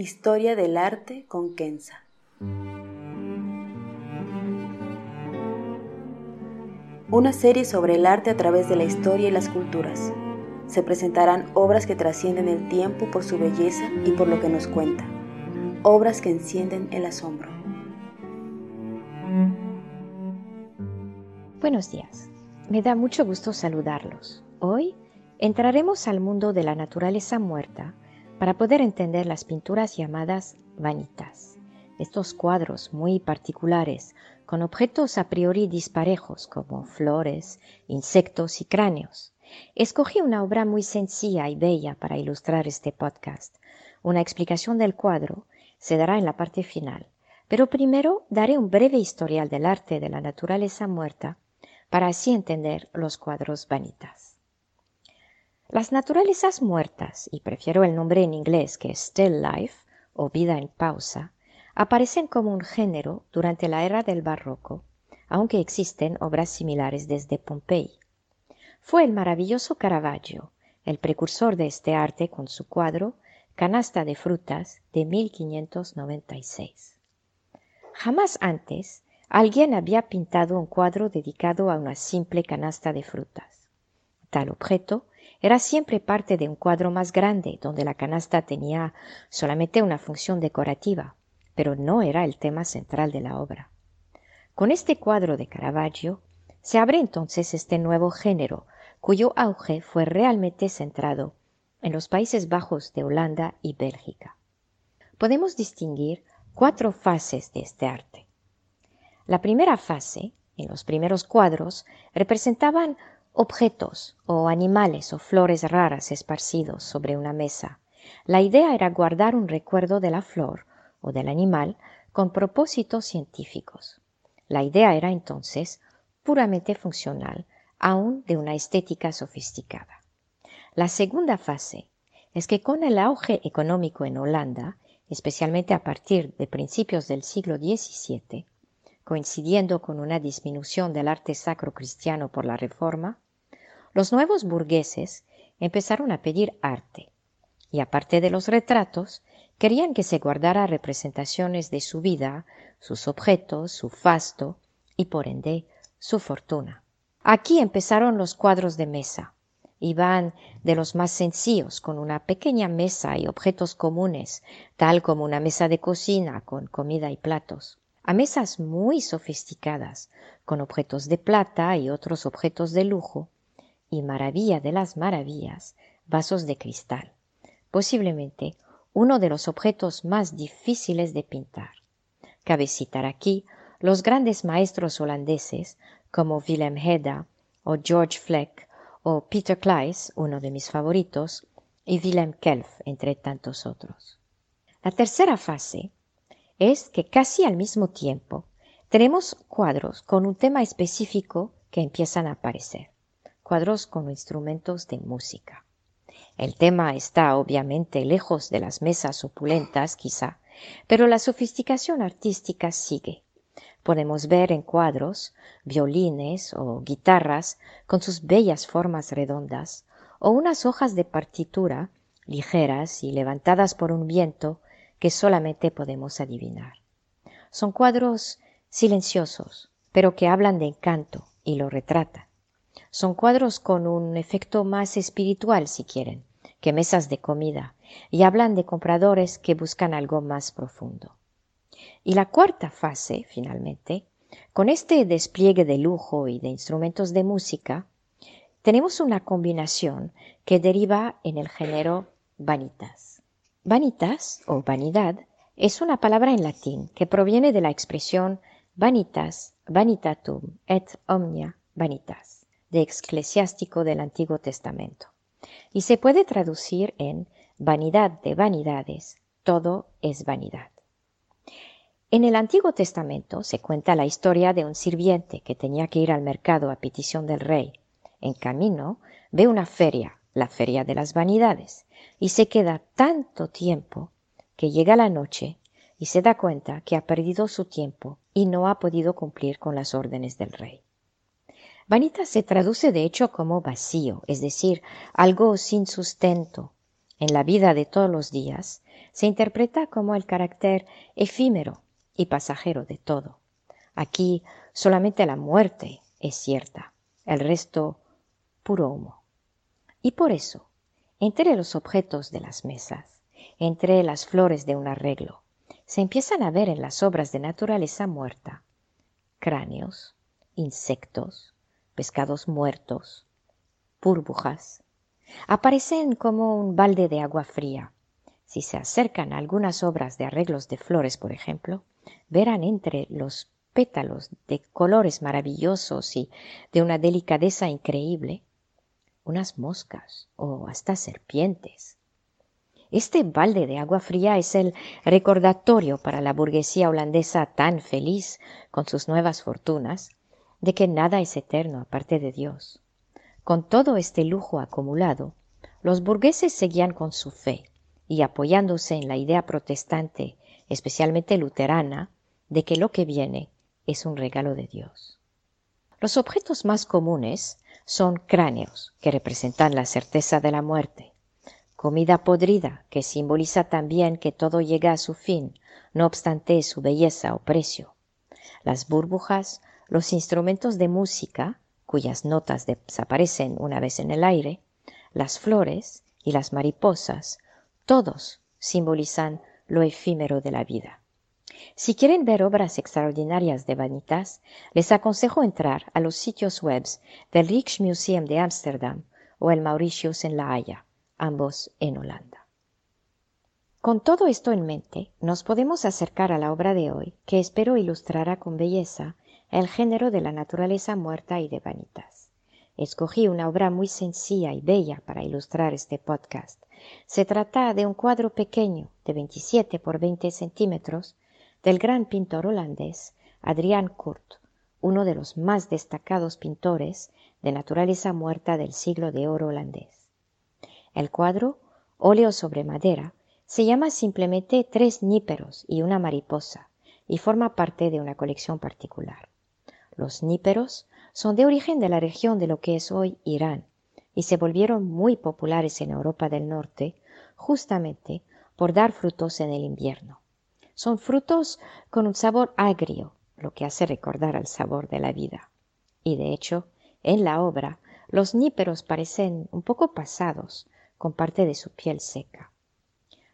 Historia del arte con Kenza. Una serie sobre el arte a través de la historia y las culturas. Se presentarán obras que trascienden el tiempo por su belleza y por lo que nos cuenta. Obras que encienden el asombro. Buenos días. Me da mucho gusto saludarlos. Hoy entraremos al mundo de la naturaleza muerta para poder entender las pinturas llamadas vanitas. Estos cuadros muy particulares con objetos a priori disparejos como flores, insectos y cráneos. Escogí una obra muy sencilla y bella para ilustrar este podcast. Una explicación del cuadro se dará en la parte final, pero primero daré un breve historial del arte de la naturaleza muerta para así entender los cuadros vanitas. Las naturalezas muertas, y prefiero el nombre en inglés que still life o vida en pausa, aparecen como un género durante la era del barroco, aunque existen obras similares desde Pompey. Fue el maravilloso Caravaggio, el precursor de este arte con su cuadro Canasta de frutas de 1596. Jamás antes alguien había pintado un cuadro dedicado a una simple canasta de frutas. Tal objeto era siempre parte de un cuadro más grande donde la canasta tenía solamente una función decorativa pero no era el tema central de la obra. Con este cuadro de Caravaggio se abre entonces este nuevo género, cuyo auge fue realmente centrado en los Países Bajos de Holanda y Bélgica. Podemos distinguir cuatro fases de este arte. La primera fase, en los primeros cuadros, representaban objetos o animales o flores raras esparcidos sobre una mesa. La idea era guardar un recuerdo de la flor o del animal con propósitos científicos. La idea era entonces puramente funcional, aún de una estética sofisticada. La segunda fase es que con el auge económico en Holanda, especialmente a partir de principios del siglo XVII, coincidiendo con una disminución del arte sacro cristiano por la Reforma, los nuevos burgueses empezaron a pedir arte, y aparte de los retratos, Querían que se guardara representaciones de su vida, sus objetos, su fasto y por ende su fortuna. Aquí empezaron los cuadros de mesa. Iban de los más sencillos, con una pequeña mesa y objetos comunes, tal como una mesa de cocina con comida y platos, a mesas muy sofisticadas, con objetos de plata y otros objetos de lujo, y maravilla de las maravillas, vasos de cristal, posiblemente uno de los objetos más difíciles de pintar. Cabe citar aquí los grandes maestros holandeses como Willem Heda o George Fleck o Peter Kleis, uno de mis favoritos, y Willem Kelf, entre tantos otros. La tercera fase es que casi al mismo tiempo tenemos cuadros con un tema específico que empiezan a aparecer, cuadros con instrumentos de música. El tema está obviamente lejos de las mesas opulentas, quizá, pero la sofisticación artística sigue. Podemos ver en cuadros violines o guitarras con sus bellas formas redondas, o unas hojas de partitura ligeras y levantadas por un viento que solamente podemos adivinar. Son cuadros silenciosos, pero que hablan de encanto y lo retratan. Son cuadros con un efecto más espiritual, si quieren, que mesas de comida y hablan de compradores que buscan algo más profundo. Y la cuarta fase, finalmente, con este despliegue de lujo y de instrumentos de música, tenemos una combinación que deriva en el género vanitas. Vanitas o vanidad es una palabra en latín que proviene de la expresión vanitas, vanitatum et omnia vanitas, de eclesiástico del Antiguo Testamento, y se puede traducir en vanidad de vanidades, todo es vanidad. En el Antiguo Testamento se cuenta la historia de un sirviente que tenía que ir al mercado a petición del rey. En camino ve una feria, la feria de las vanidades, y se queda tanto tiempo que llega la noche y se da cuenta que ha perdido su tiempo y no ha podido cumplir con las órdenes del rey. Vanita se traduce de hecho como vacío, es decir, algo sin sustento. En la vida de todos los días se interpreta como el carácter efímero, y pasajero de todo. Aquí solamente la muerte es cierta, el resto puro humo. Y por eso, entre los objetos de las mesas, entre las flores de un arreglo, se empiezan a ver en las obras de naturaleza muerta cráneos, insectos, pescados muertos, burbujas. Aparecen como un balde de agua fría. Si se acercan a algunas obras de arreglos de flores, por ejemplo, verán entre los pétalos de colores maravillosos y de una delicadeza increíble unas moscas o hasta serpientes. Este balde de agua fría es el recordatorio para la burguesía holandesa tan feliz con sus nuevas fortunas de que nada es eterno aparte de Dios. Con todo este lujo acumulado, los burgueses seguían con su fe y apoyándose en la idea protestante especialmente luterana, de que lo que viene es un regalo de Dios. Los objetos más comunes son cráneos, que representan la certeza de la muerte, comida podrida, que simboliza también que todo llega a su fin, no obstante su belleza o precio, las burbujas, los instrumentos de música, cuyas notas desaparecen una vez en el aire, las flores y las mariposas, todos simbolizan lo efímero de la vida. Si quieren ver obras extraordinarias de Vanitas, les aconsejo entrar a los sitios web del Rijksmuseum de Ámsterdam o el Mauritius en La Haya, ambos en Holanda. Con todo esto en mente, nos podemos acercar a la obra de hoy, que espero ilustrará con belleza el género de la naturaleza muerta y de Vanitas. Escogí una obra muy sencilla y bella para ilustrar este podcast, se trata de un cuadro pequeño de 27 por 20 centímetros del gran pintor holandés Adriaan Kurt, uno de los más destacados pintores de naturaleza muerta del siglo de oro holandés. El cuadro, óleo sobre madera, se llama simplemente Tres níperos y una mariposa y forma parte de una colección particular. Los níperos son de origen de la región de lo que es hoy Irán y se volvieron muy populares en Europa del Norte justamente por dar frutos en el invierno. Son frutos con un sabor agrio, lo que hace recordar al sabor de la vida. Y de hecho, en la obra, los níperos parecen un poco pasados, con parte de su piel seca.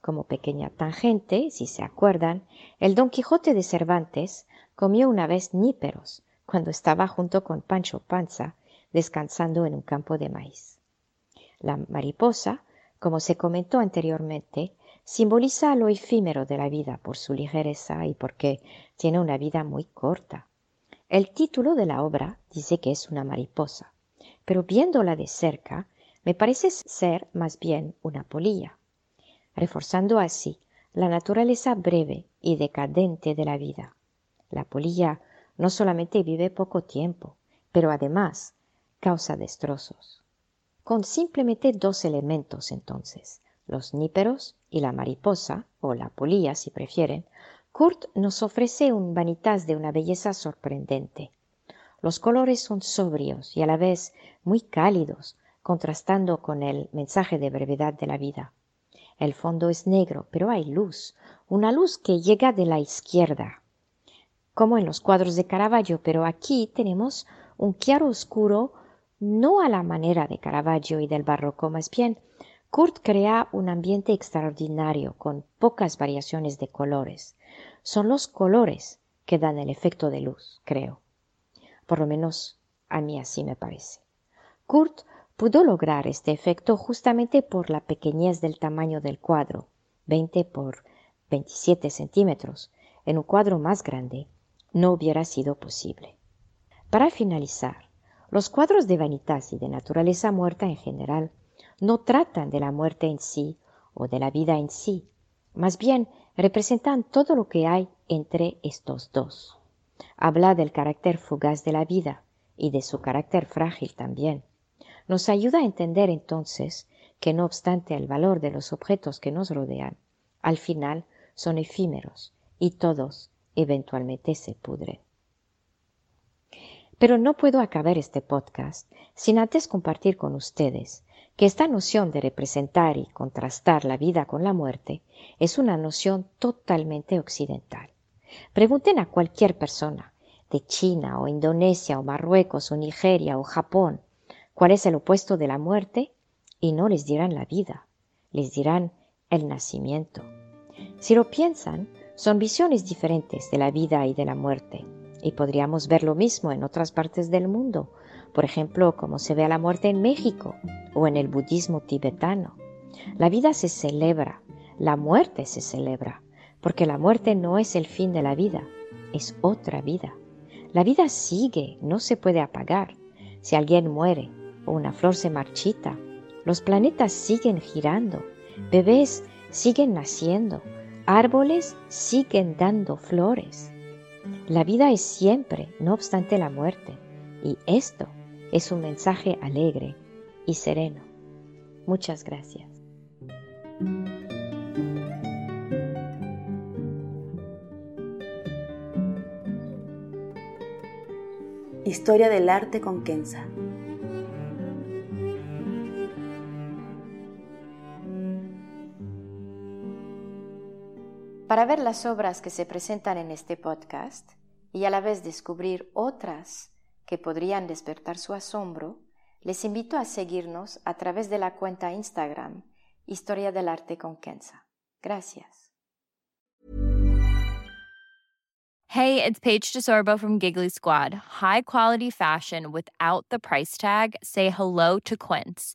Como pequeña tangente, si se acuerdan, el Don Quijote de Cervantes comió una vez níperos cuando estaba junto con Pancho Panza descansando en un campo de maíz. La mariposa, como se comentó anteriormente, simboliza lo efímero de la vida por su ligereza y porque tiene una vida muy corta. El título de la obra dice que es una mariposa, pero viéndola de cerca me parece ser más bien una polilla, reforzando así la naturaleza breve y decadente de la vida. La polilla no solamente vive poco tiempo, pero además causa destrozos. Con simplemente dos elementos entonces, los níperos y la mariposa, o la polilla si prefieren, Kurt nos ofrece un vanitas de una belleza sorprendente. Los colores son sobrios y a la vez muy cálidos, contrastando con el mensaje de brevedad de la vida. El fondo es negro, pero hay luz, una luz que llega de la izquierda, como en los cuadros de Caravaggio, pero aquí tenemos un claro oscuro no a la manera de Caravaggio y del barroco, más bien Kurt crea un ambiente extraordinario con pocas variaciones de colores. son los colores que dan el efecto de luz, creo. Por lo menos a mí así me parece. Kurt pudo lograr este efecto justamente por la pequeñez del tamaño del cuadro, 20 por 27 centímetros. En un cuadro más grande no hubiera sido posible. Para finalizar, los cuadros de vanitas y de naturaleza muerta en general no tratan de la muerte en sí o de la vida en sí, más bien representan todo lo que hay entre estos dos. Habla del carácter fugaz de la vida y de su carácter frágil también. Nos ayuda a entender entonces que no obstante el valor de los objetos que nos rodean, al final son efímeros y todos eventualmente se pudren. Pero no puedo acabar este podcast sin antes compartir con ustedes que esta noción de representar y contrastar la vida con la muerte es una noción totalmente occidental. Pregunten a cualquier persona de China o Indonesia o Marruecos o Nigeria o Japón cuál es el opuesto de la muerte y no les dirán la vida, les dirán el nacimiento. Si lo piensan, son visiones diferentes de la vida y de la muerte. Y podríamos ver lo mismo en otras partes del mundo, por ejemplo, como se ve a la muerte en México o en el budismo tibetano. La vida se celebra, la muerte se celebra, porque la muerte no es el fin de la vida, es otra vida. La vida sigue, no se puede apagar. Si alguien muere o una flor se marchita, los planetas siguen girando, bebés siguen naciendo, árboles siguen dando flores. La vida es siempre, no obstante la muerte, y esto es un mensaje alegre y sereno. Muchas gracias. Historia del arte con Kenza. Para ver las obras que se presentan en este podcast y a la vez descubrir otras que podrían despertar su asombro, les invito a seguirnos a través de la cuenta Instagram Historia del Arte con Kenza. Gracias. Hey, it's Paige DeSorbo from Giggly Squad. High quality fashion without the price tag. Say hello to Quince.